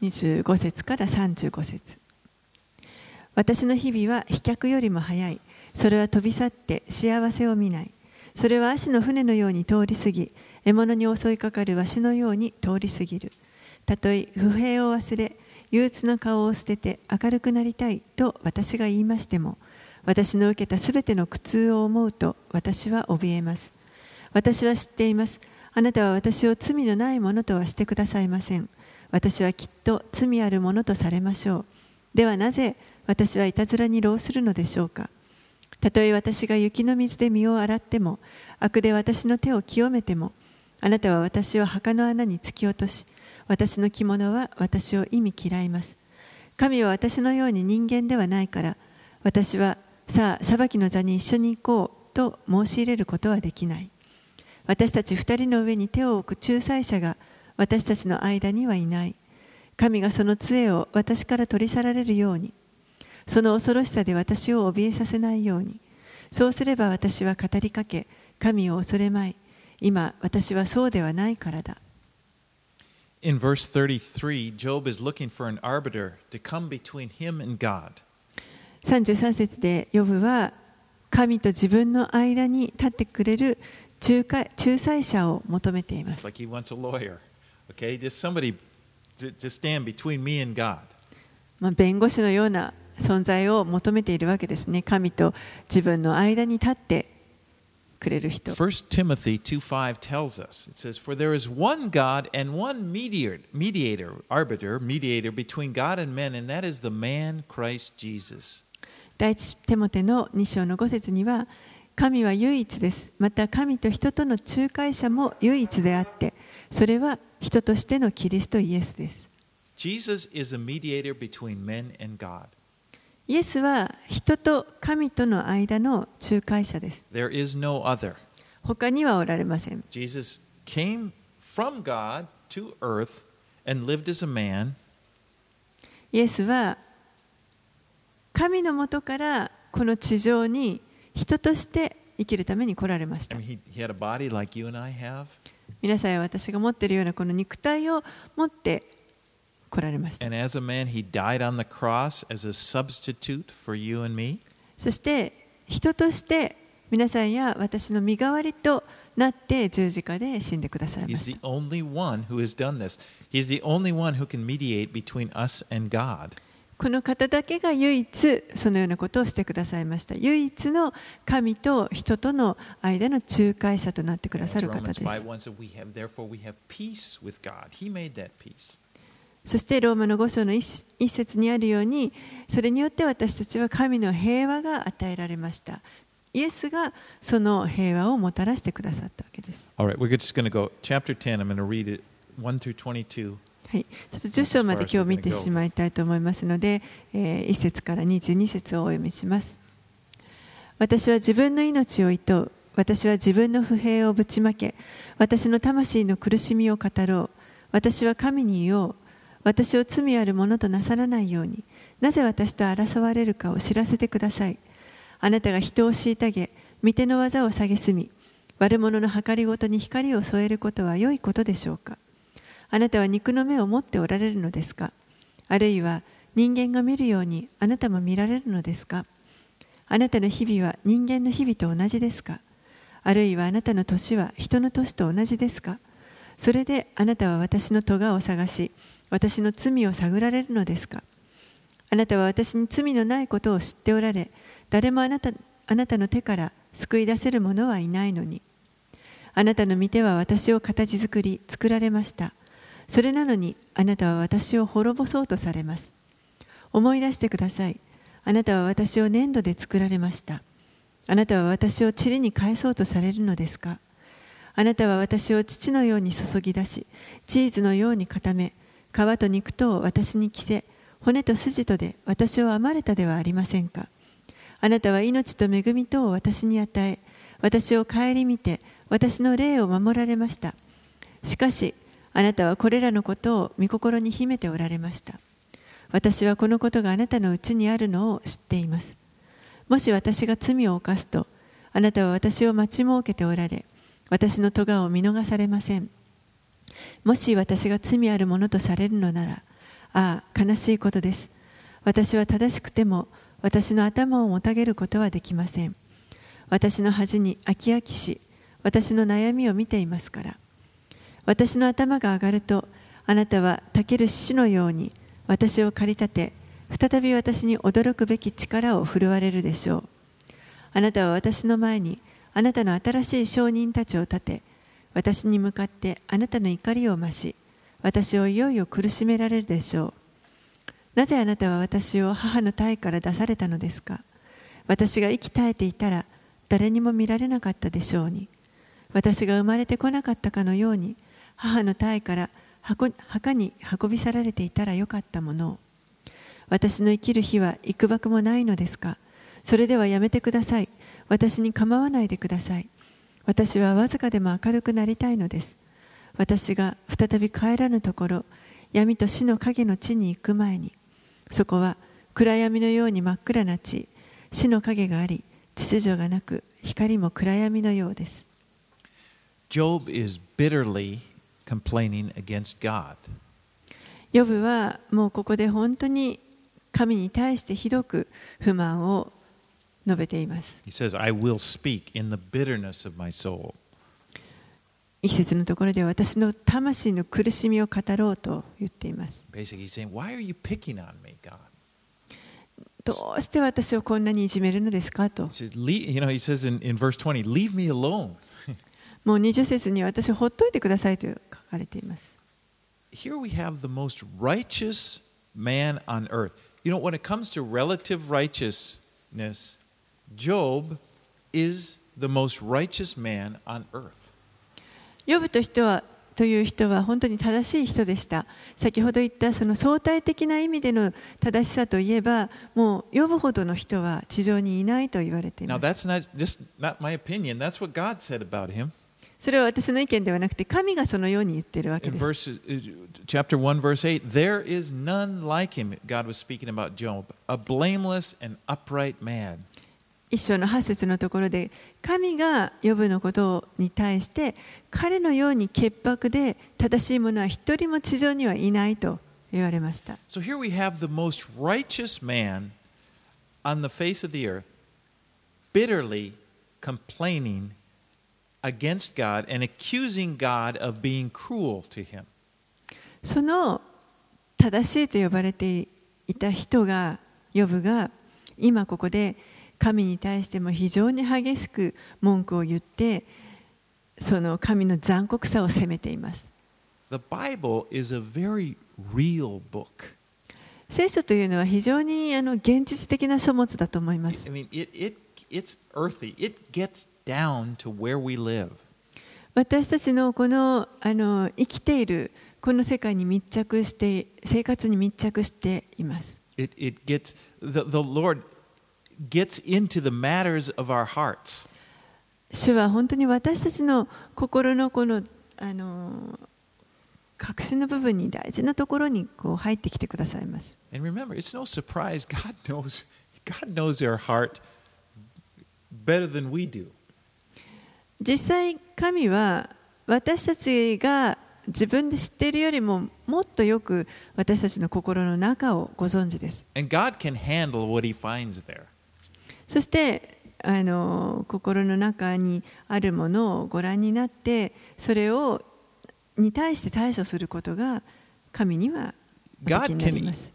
B: 25節から35節。私の日々は飛脚よりも早い。それは飛び去って幸せを見ない。それは足の船のように通り過ぎ獲物に襲いかかるわしのように通り過ぎる。たとえ不平を忘れ憂鬱な顔を捨てて明るくなりたいと私が言いましても私の受けたすべての苦痛を思うと私は怯えます。私は知っています。あなたは私を罪のないものとはしてくださいません。私はきっと罪あるものとされましょう。ではなぜ私はいたずらに労するのでしょうか。たとえ私が雪の水で身を洗っても悪で私の手を清めてもあなたは私を墓の穴に突き落とし私の着物は私を意味嫌います。神は私のように人間ではないから私はさあ裁きの座に一緒に行こうと申し入れることはできない。私たち二人の上に手を置く仲裁者が私たちの間にはいない。神がその杖を私から取り去られるようにその恐ろしさで私を怯えさせないようにそうすれば私は語りかけ神を恐れまい今私はそうではないからだ
A: In verse 33, Job is looking for an arbiter to come between him and God.
B: 33節でヨブは神と自分の間に立ってくれる仲介仲裁者を求めています
A: like okay? Just somebody to, to stand between me and God.
B: まあ、弁護士のような存在を求めているわけですね神と自分の間に立ってくれる人
A: 1 Timothy 2:5 tells us. It says, "For there is one God and one mediator, mediator, arbiter, mediator between God and men, and that is the man Christ Jesus."
B: 第一テモテの2章の5節には神は唯一ですまた神と人との仲介者も唯一であってそれは人としてのキリストイエスです
A: Jesus is a mediator between men and God.
B: イエスは人と神との間の仲介者です。他にはおられません。イエスは神のもとからこの地上に人として生きるために来られました。皆さん私が持っているようなこの肉体を持って来られました。そして、人として、皆さんや私の身代わりとなって十字架で死んでくださいました。この方だけが唯一そのようなことをしてくださいました。唯一の神と人との間の仲介者となってくださる方です。そしてローマの5章の一一節にあるように、それによって私たちは神の平和が与えられました。イエスがその平和をもたらしてくださったわけです。
A: All right, we're just going to go chapter 10. I'm going to read it 1 through 22.
B: はい、ちょっと10章まで今日見てしまいたいと思いますので、えー1節から22節をお読みします。私は自分の命を厭う。私は自分の不平をぶちまけ。私の魂の苦しみを語ろう。私は神に言おう。私を罪あるものとなさらないように、なぜ私と争われるかを知らせてください。あなたが人を虐げ、御手の技を蔑み、悪者の計りごとに光を添えることは良いことでしょうか。あなたは肉の目を持っておられるのですかあるいは人間が見るようにあなたも見られるのですかあなたの日々は人間の日々と同じですかあるいはあなたの年は人の年と同じですかそれであなたは私の咎を探し私の罪を探られるのですか？あなたは私に罪のないことを知っておられ誰もあなたあなたの手から救い出せる者はいないのに。あなたの御手は私を形作り作られました。それなのにあなたは私を滅ぼそうとされます。思い出してください。あなたは私を粘土で作られました。あなたは私を塵に返そうとされるのですか？あなたは私を父のように注ぎ出しチーズのように固め皮と肉とを私に着せ骨と筋とで私を編まれたではありませんか？あなたは命と恵みとを私に与え私を顧みて私の霊を守られました。しかしあなたはこれらのことを御心に秘めておられました。私はこのことがあなたのうちにあるのを知っています。もし私が罪を犯すとあなたは私を待ち設けておられ私の咎を見逃されません。もし私が罪あるものとされるのならああ悲しいことです。私は正しくても私の頭をもたげることはできません。私の恥に飽き飽きし私の悩みを見ていますから。私の頭が上がるとあなたはたける獅子のように私を駆り立て再び私に驚くべき力を振るわれるでしょう。あなたは私の前にあなたの新しい証人たちを立て私に向かってあなたの怒りを増し私をいよいよ苦しめられるでしょう。なぜあなたは私を母の体から出されたのですか？私が息絶えていたら誰にも見られなかったでしょうに。私が生まれてこなかったかのように母の体から墓に運び去られていたらよかったもの。を私の生きる日は幾ばくもないのですか？それではやめてください。私に構わないでください。私はわずかでも明るくなりたいのです私が再び帰らぬところ闇と死の影の地に行く前にそこは暗闇のように真っ暗な地死の影があり秩序がなく光も暗闇のようです
A: Job is bitterly complaining against God.
B: ヨブはもうここで本当に神に対してひどく不満を述べています
A: He says, I will speak in the bitterness of my soul.
B: 一節のところでは私の魂の苦しみを語ろうと言っています
A: Basically, he's saying, Why are you picking on me, God?
B: どうして私をこんなにいじめるのですかと
A: He said, "Le- you know, he says in, in verse 20, Leave me alone.
B: もう20節に私をほっといてくださいと書かれています
A: Here we have the most righteous man on earth. You know, when it comes to relative righteousness, Job is the most righteous man on earth.
B: ヨブと人はという人は本当に正しい人でした先ほど言ったその相対的な意味での正しさといえばもうヨブほどの人は地上にいないと言われてい
A: Now,
B: ます
A: that's not opinion.
B: それは私の意見ではなくて神がそのように言っているわけです
A: verse, uh, chapter 1, verse 8, there is none like him. God was speaking about Job, a blameless and upright man.
B: 一章の8節のところで神が呼ぶのことに対して彼のように潔白で正しい者は一人も地上にはいないと言われました
A: So here we have the most righteous man on the face of the earth bitterly complaining against God and accusing God of being cruel to him.
B: その正しいと呼ばれていた人がヨブが今ここで神に対しても非常に激しく文句を言ってその神の残酷さを責めています
A: The Bible is a very real book.
B: 聖書というのは非常にあの現実的な書物だと思いま
A: I
B: す
A: mean, it, it, it's earthy, it gets down to where we live.
B: 私たちのこのあの生きているこの世界に密着して生活に密着しています
A: It, it gets, the, the Lord gets into the matters of our hearts.
B: 主は本当に私たちの心のこのあの核心の部分に大事なところにこう入ってきてくださいます。
A: And remember, it's no surprise God knows, God knows our heart better than we do.
B: 実際神は私たちが自分で知っているよりももっとよく私たちの心の中をご存知です。
A: And God can handle what He finds there.
B: そしてあの心の中にあるものをご覧になってそれをに対して対処することが神にはおでき
A: God
B: になり
A: can
B: ます。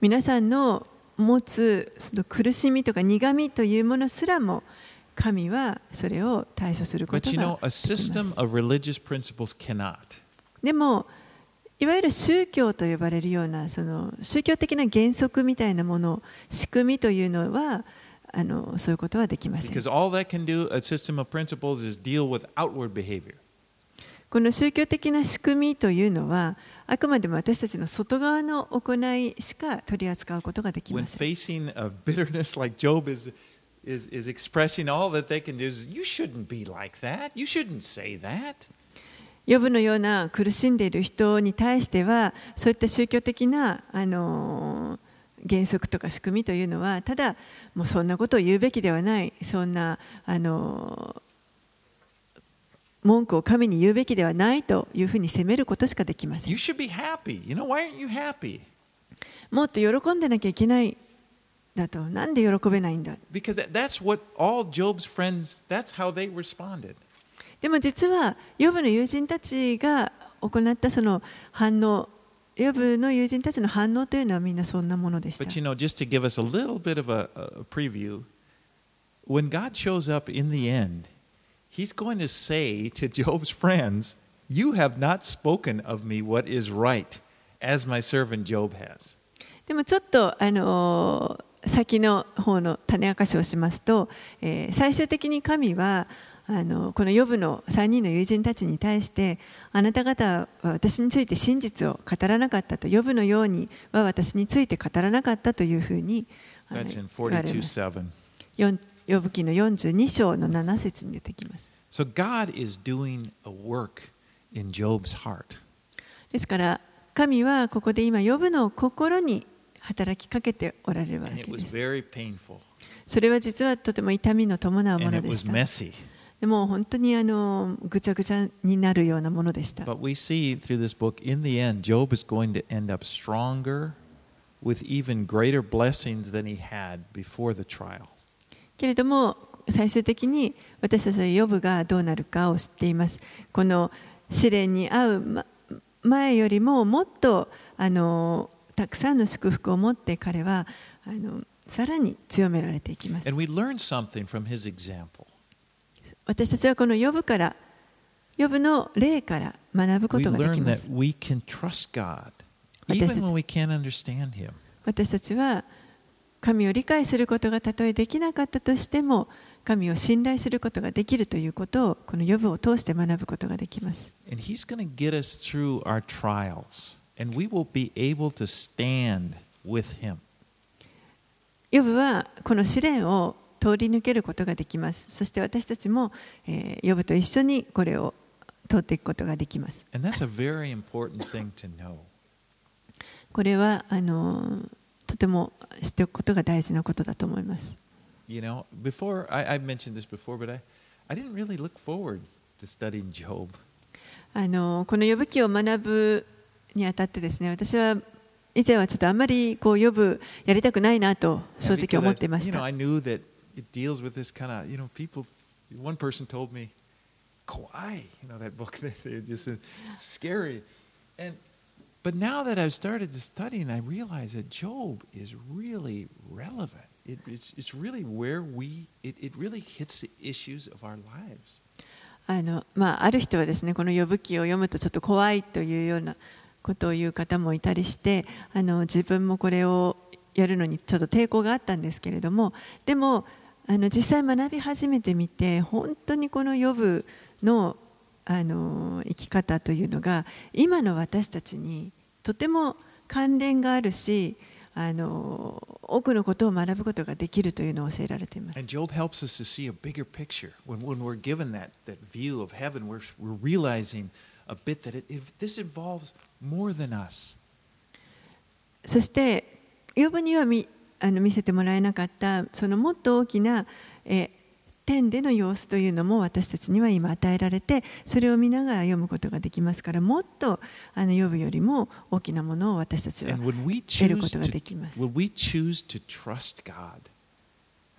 B: 皆さんの持つその苦しみとか苦みというものすらも神はそれを対処することができます.でもいわゆる宗教と呼ばれるようなその宗教的な原則みたいなもの仕組みというのはあのそういうことはできません。この宗教的な仕組みというのはあくまでも私たちの外側の行いしか取り扱うことができません。ヨブのような苦しんでいる人に対してはそういった宗教的なあの原則とか仕組みというのはただもうそんなことを言うべきではないそんなあの文句を神に言うべきではないというふうに責めることしかできませ
A: You
B: ん
A: should be happy. You know, why aren't you happy?
B: もっと喜んでなきゃいけないだとなんで喜べないんだ
A: ？Because that, that's what all Job's friends, that's how they responded.
B: でも実はヨブの友人たちが行ったその反応ヨブの友人たちの反応というのはみんなそんなものでした。
A: But you know, just to give us a little bit of a, a preview, when God shows up in the end, he's going to say to Job's friends, You have not spoken of me what is right, as my servant Job has.
B: でもちょっとあのー先の方の種明かしをしますと、えー最終的に神はあのこのヨブの3人の友人たちに対してあなた方は私について真実を語らなかったとヨブのようには私について語らなかったというふうにあの
A: That's in
B: 言われます
A: 42 7.
B: よんヨブ記の42章の7節に出てきます。
A: So God is doing a work in Job's heart.
B: ですから神はここで今ヨブの心に働きかけておられるわけです。それは実はとても痛みの伴うものでした。でも本当にあのぐちゃぐちゃになるようなものでした。
A: Book,
B: けれども、最終的に私たちはヨブがどうなるかを知っています。この試練に合う前よりももっとあのたくさんの祝福を持って彼はあのさらに強められていきます。私たちはこの呼ぶから、呼ぶの例から学ぶことができます。私,たち私たちは神を理解することがたとえできなかったとしても、神を信頼することができるということをこの呼ぶを通して学ぶことができます。呼ぶはこの試練を通り抜けることができます。そして私たちも、えー、呼ぶと一緒にこれを通っていくことができます。これはあのとても知っておくことが大事なことだと思います。あの、この呼ぶ気を学ぶにあたってですね、私は以前はちょっとあまりこう呼ぶやりたくないなと正直思っていました。
A: It deals with this kind of, you know, people, one person told me, kawaii, you know, that book, they, they just said, scary. And But now that I've started to study and I realize that Job is really relevant. It, it's, it's really where we, it, it really hits the issues of our lives.
B: あのまあ、ある人はですねこの呼ぶ記を読むとちょっと怖いというようなことを言う方もいたりしてあの自分もこれをやるのにちょっと抵抗があったんですけれどもでもあの実際学び始めてみて本当にこの予部の,あの生き方というのが今の私たちにとても関連があるしあの多くのことを学ぶことができるというのを教えられています。そして、ヨブにはあの見せてもらえなかったそのもっと大きな、えー天での様子というのも私たちには今与えられてそれを見ながら読むことができますからもっとあの呼ぶよりも大きなものを私たちは得ることができます。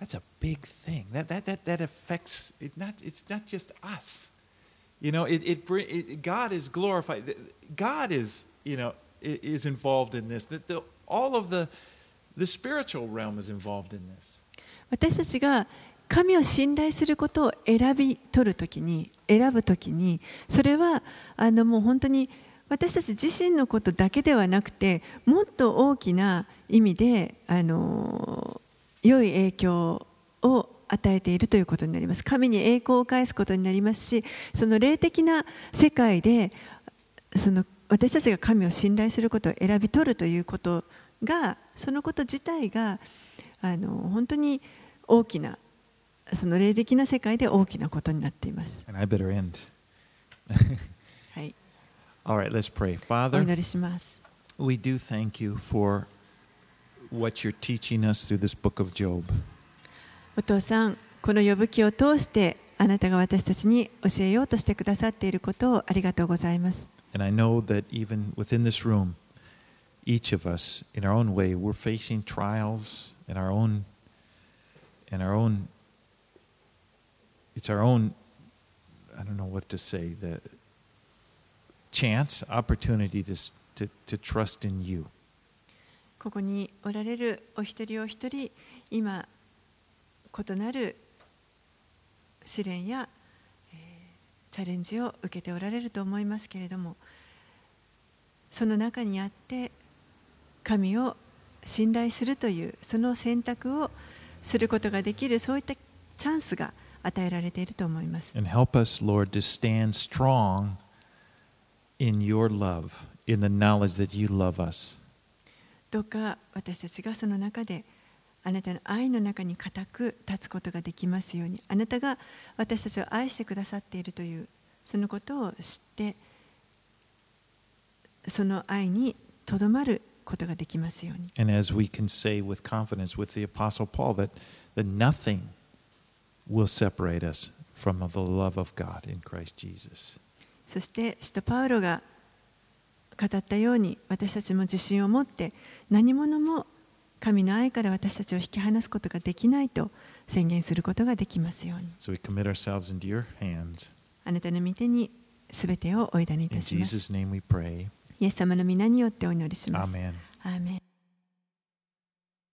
A: that's a big thing. That, that, that, that affects, it not, it's not just us. You know, it, it, it, God is glorified. God is, you know, is involved in this. That the, all of the, the spiritual realm is involved in this.
B: 私たちが神を信頼することを選び取るときに選ぶときにそれはあのもう本当に私たち自身のことだけではなくてもっと大きな意味であの良い影響を与えているということになります神に栄光を返すことになりますしその霊的な世界でその私たちが神を信頼することを選び取るということがそのこと自体があの本当に大きなその霊的な世界で大きなことになっています。はい、
A: All right, let's pray.
B: お
A: Father,
B: 祈りします。
A: we do thank you for what you're teaching us through this book of Job.
B: お父さん、この呼ぶ記を通してあなたが私たちに教えようとしてくださっていることをありがとうございます。
A: And I know that even within this room, each of us, in our own way, we're facing trials in our own, in our own. It's our own. I don't know what to say. The chance, opportunity to s- to, to trust in you.
B: ここにおられるお一人お一人、今、異なる試練や、えーチャレンジを受けておられると思いますけれども、その中にあって、 神を信頼するという、その選択をすることができる、そういったチャンスが与えられていると思います。
A: And help us, Lord, to stand strong in your love, in the knowledge that you love us.
B: どうか私たちがその中であなたの愛の中に固く立つことができますようにあなたが私たちを愛してくださっているというそのことを知ってその愛にとどまることができますように
A: And as we can say with confidence with the Apostle Paul, that, that nothing will separate us from the love of God in Christ Jesus.
B: そして使徒パウロが語ったように私たちも自信を持って何者も神の愛から私たちを引き離すことができないと宣言することができますように
A: So we commit ourselves into your hands.
B: あなたの御手にすべてをお委ねい
A: In
B: たします。
A: Jesus' name we pray.
B: イエス様の皆によってお祈りします。アーメン